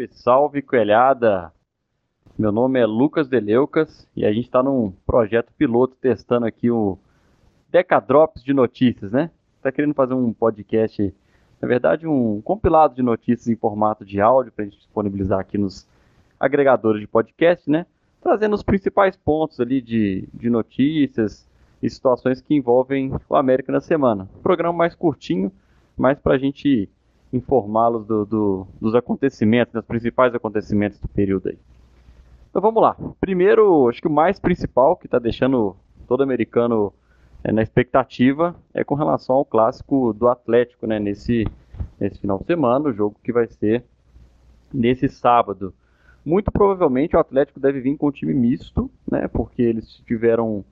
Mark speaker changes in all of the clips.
Speaker 1: Salve, salve, coelhada! Meu nome é Lucas Deleucas e a gente está num projeto piloto testando aqui o Decadrops de notícias, né? Está querendo fazer um podcast, na verdade, um compilado de notícias em formato de áudio para a gente disponibilizar aqui nos agregadores de podcast, né? Trazendo os principais pontos ali de, de notícias e situações que envolvem o América na semana. programa mais curtinho, mais para a gente informá-los do, do, dos acontecimentos, dos principais acontecimentos do período aí. Então vamos lá. Primeiro, acho que o mais principal que está deixando todo americano é, na expectativa é com relação ao clássico do Atlético, né? Nesse, nesse final de semana, o jogo que vai ser nesse sábado. Muito provavelmente o Atlético deve vir com um time misto, né? Porque eles tiveram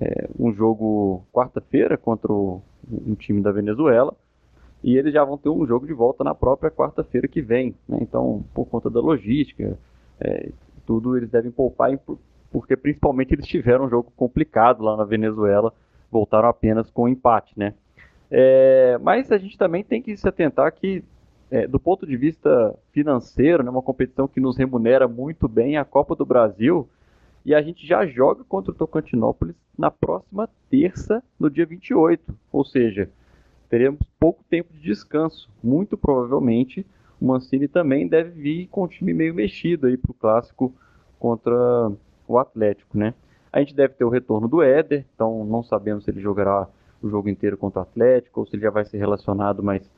Speaker 1: é, um jogo quarta-feira contra o, um time da Venezuela e eles já vão ter um jogo de volta na própria quarta-feira que vem. Né? Então, por conta da logística, é, tudo, eles devem poupar, porque principalmente eles tiveram um jogo complicado lá na Venezuela, voltaram apenas com um empate. Né? É, mas a gente também tem que se atentar que, é, do ponto de vista financeiro, né, uma competição que nos remunera muito bem, a Copa do Brasil, e a gente já joga contra o Tocantinópolis na próxima terça, no dia 28. Ou seja, teremos pouco tempo de descanso. Muito provavelmente o Mancini também deve vir com o time meio mexido aí para o clássico contra o Atlético, né? A gente deve ter o retorno do Éder, então não sabemos se ele jogará o jogo inteiro contra o Atlético ou se ele já vai ser relacionado, mas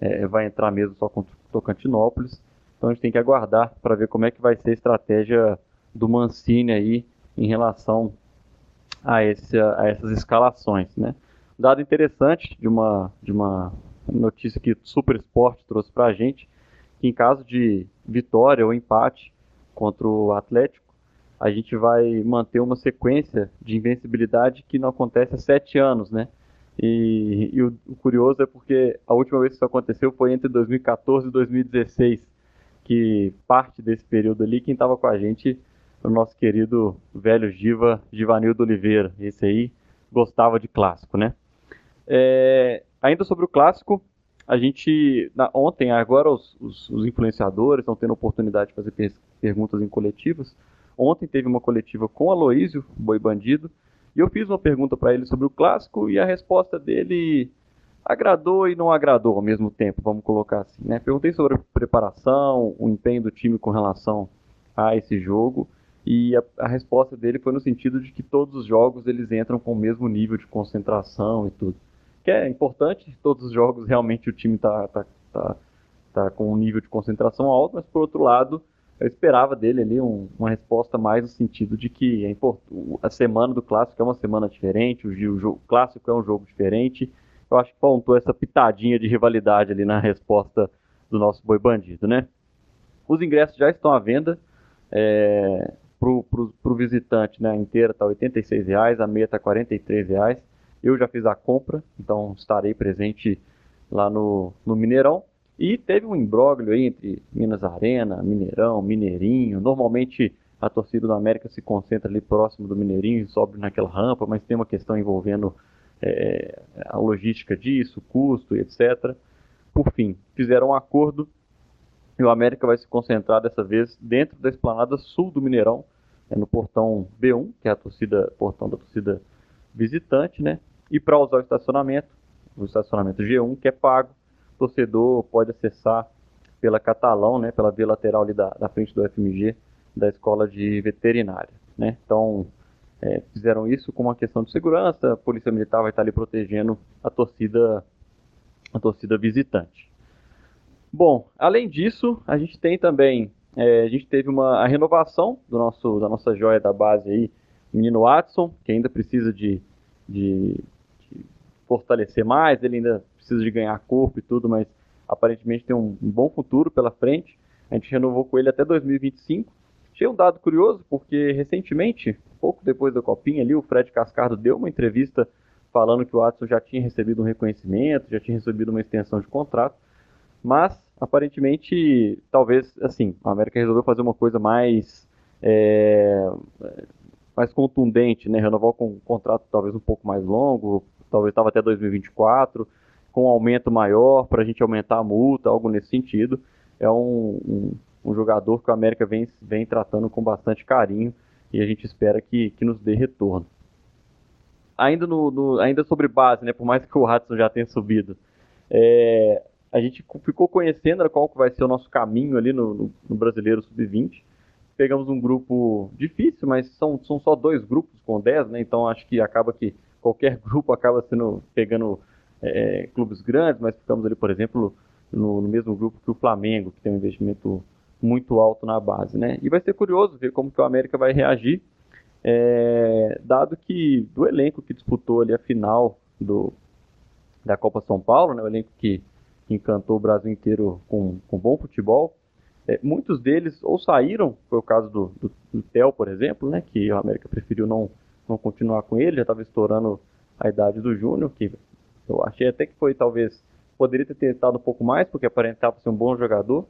Speaker 1: é, vai entrar mesmo só contra o Tocantinópolis. Então a gente tem que aguardar para ver como é que vai ser a estratégia do Mancini aí em relação a, esse, a essas escalações, né? Dado interessante de uma, de uma notícia que o Super Sport trouxe para a gente, que em caso de vitória ou empate contra o Atlético, a gente vai manter uma sequência de invencibilidade que não acontece há sete anos, né? E, e o, o, curioso é porque a última vez que isso aconteceu foi entre 2014 e 2016, que parte desse período ali, quem estava com a gente, o nosso querido velho Giva, Givanildo Oliveira. Esse aí gostava de clássico, né? É, ainda sobre o clássico, a gente, na, ontem, agora os, os, os, influenciadores estão tendo oportunidade de fazer per perguntas em coletivas. Ontem teve uma coletiva com o Aloísio, Boi Bandido, e eu fiz uma pergunta para ele sobre o clássico e a resposta dele agradou e não agradou ao mesmo tempo, vamos colocar assim. Né? Perguntei sobre a preparação, o empenho do time com relação a esse jogo. E a, a, resposta dele foi no sentido de que todos os jogos eles entram com o mesmo nível de concentração e tudo que é importante, todos os jogos realmente o time está tá, tá, tá com um nível de concentração alto, mas por outro lado, eu esperava dele ali um, uma resposta mais no sentido de que é a semana do clássico é uma semana diferente, o, jogo, o clássico é um jogo diferente. Eu acho que faltou essa pitadinha de rivalidade ali na resposta do nosso boi bandido, né? Os ingressos já estão à venda. É, para o visitante, né, a inteira está R$ 86,00, a meia está R$ 43,00. Eu já fiz a compra, então estarei presente lá no, no Mineirão. E teve um imbróglio aí entre Minas Arena, Mineirão, Mineirinho. Normalmente a torcida do América se concentra ali próximo do Mineirinho, sobe naquela rampa, mas tem uma questão envolvendo é, a logística disso, custo etc. Por fim, fizeram um acordo e o América vai se concentrar dessa vez dentro da esplanada sul do Mineirão, é no portão B1, que é a torcida, portão da torcida visitante, né? E para usar o estacionamento, o estacionamento G1, que é pago, o torcedor pode acessar pela Catalão, né, pela via lateral ali da, da frente do FMG, da Escola de Veterinária. Né? Então, é, fizeram isso com uma questão de segurança, a Polícia Militar vai estar ali protegendo a torcida, a torcida visitante. Bom, além disso, a gente tem também, é, a gente teve uma a renovação do nosso, da nossa joia da base aí, menino Watson, que ainda precisa de, de fortalecer mais, ele ainda precisa de ganhar corpo e tudo, mas aparentemente tem um, bom futuro pela frente. A gente renovou com ele até 2025. Achei um dado curioso, porque recentemente, pouco depois da Copinha ali, o Fred Cascardo deu uma entrevista falando que o Watson já tinha recebido um reconhecimento, já tinha recebido uma extensão de contrato, mas aparentemente, talvez, assim, a América resolveu fazer uma coisa mais é, mais contundente, né? Renovar com um contrato talvez um pouco mais longo, talvez estava até 2024, com um aumento maior para a gente aumentar a multa, algo nesse sentido. É um, um, um jogador que o América vem, vem tratando com bastante carinho e a gente espera que, que nos dê retorno. Ainda, no, no, ainda sobre base, né, por mais que o Hudson já tenha subido, é, a gente ficou conhecendo qual vai ser o nosso caminho ali no, no, no Brasileiro Sub-20. Pegamos um grupo difícil, mas são, são só dois grupos com 10, né? Então acho que acaba que qualquer grupo acaba sendo pegando é, clubes grandes, mas ficamos ali, por exemplo, no, no, mesmo grupo que o Flamengo, que tem um investimento muito alto na base, né? E vai ser curioso ver como que o América vai reagir, é, dado que do elenco que disputou ali a final do, da Copa São Paulo, né? O elenco que encantou o Brasil inteiro com, com bom futebol, é, muitos deles ou saíram, foi o caso do, do, do Theo, por exemplo, né? Que o América preferiu não, não continuar com ele, já estava estourando a idade do Júnior, que eu achei até que foi talvez poderia ter tentado um pouco mais, porque aparentava ser um bom jogador,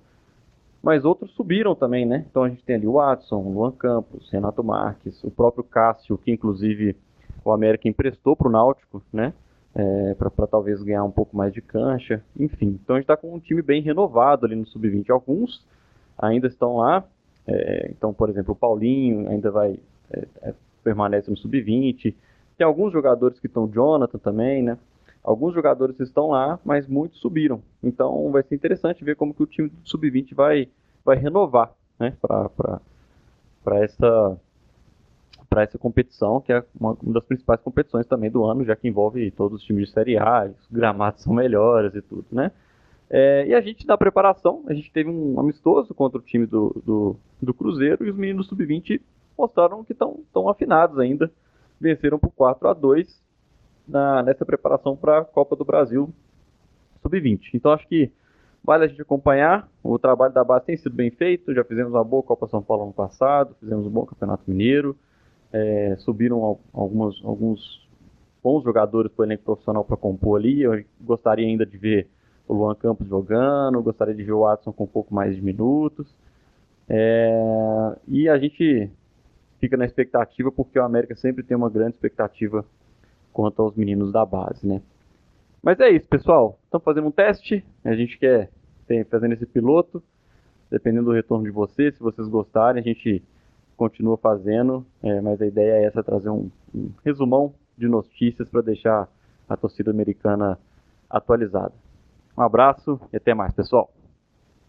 Speaker 1: mas outros subiram também, né? Então a gente tem ali o Watson, Luan Campos, Renato Marques, o próprio Cássio, que inclusive o América emprestou para o Náutico, né? É, para talvez ganhar um pouco mais de cancha, enfim. Então a gente está com um time bem renovado ali no sub-20. Alguns ainda estão lá, é, então por exemplo o Paulinho ainda vai é, é permanece no sub-20. Tem alguns jogadores que estão, Jonathan também, né? Alguns jogadores estão lá, mas muitos subiram. Então vai ser interessante ver como que o time do Sub-20 vai, vai renovar né, para essa, para essa competição, que é uma, das principais competições também do ano, já que envolve todos os times de Série A, os gramados são melhores e tudo, né? É, e a gente, na preparação, a gente teve um amistoso contra o time do, do, do Cruzeiro e os meninos do Sub-20 mostraram que estão afinados ainda. Venceram por 4 a 2 na, nessa preparação para a Copa do Brasil Sub-20. Então acho que vale a gente acompanhar. O trabalho da base tem sido bem feito. Já fizemos uma boa Copa São Paulo ano passado, fizemos um bom Campeonato Mineiro. É, subiram algumas, alguns bons jogadores para o elenco profissional para compor ali. Eu gostaria ainda de ver o Luan Campos jogando, gostaria de ver o Watson com um pouco mais de minutos. É, e a gente fica na expectativa, porque o América sempre tem uma grande expectativa quanto aos meninos da base, né? Mas é isso, pessoal. Estamos fazendo um teste. A gente quer ter, fazendo esse piloto. Dependendo do retorno de vocês, se vocês gostarem, a gente continua fazendo. É, mas a ideia é essa, trazer um, um resumão de notícias para deixar a torcida americana atualizada. Um abraço e até mais, pessoal.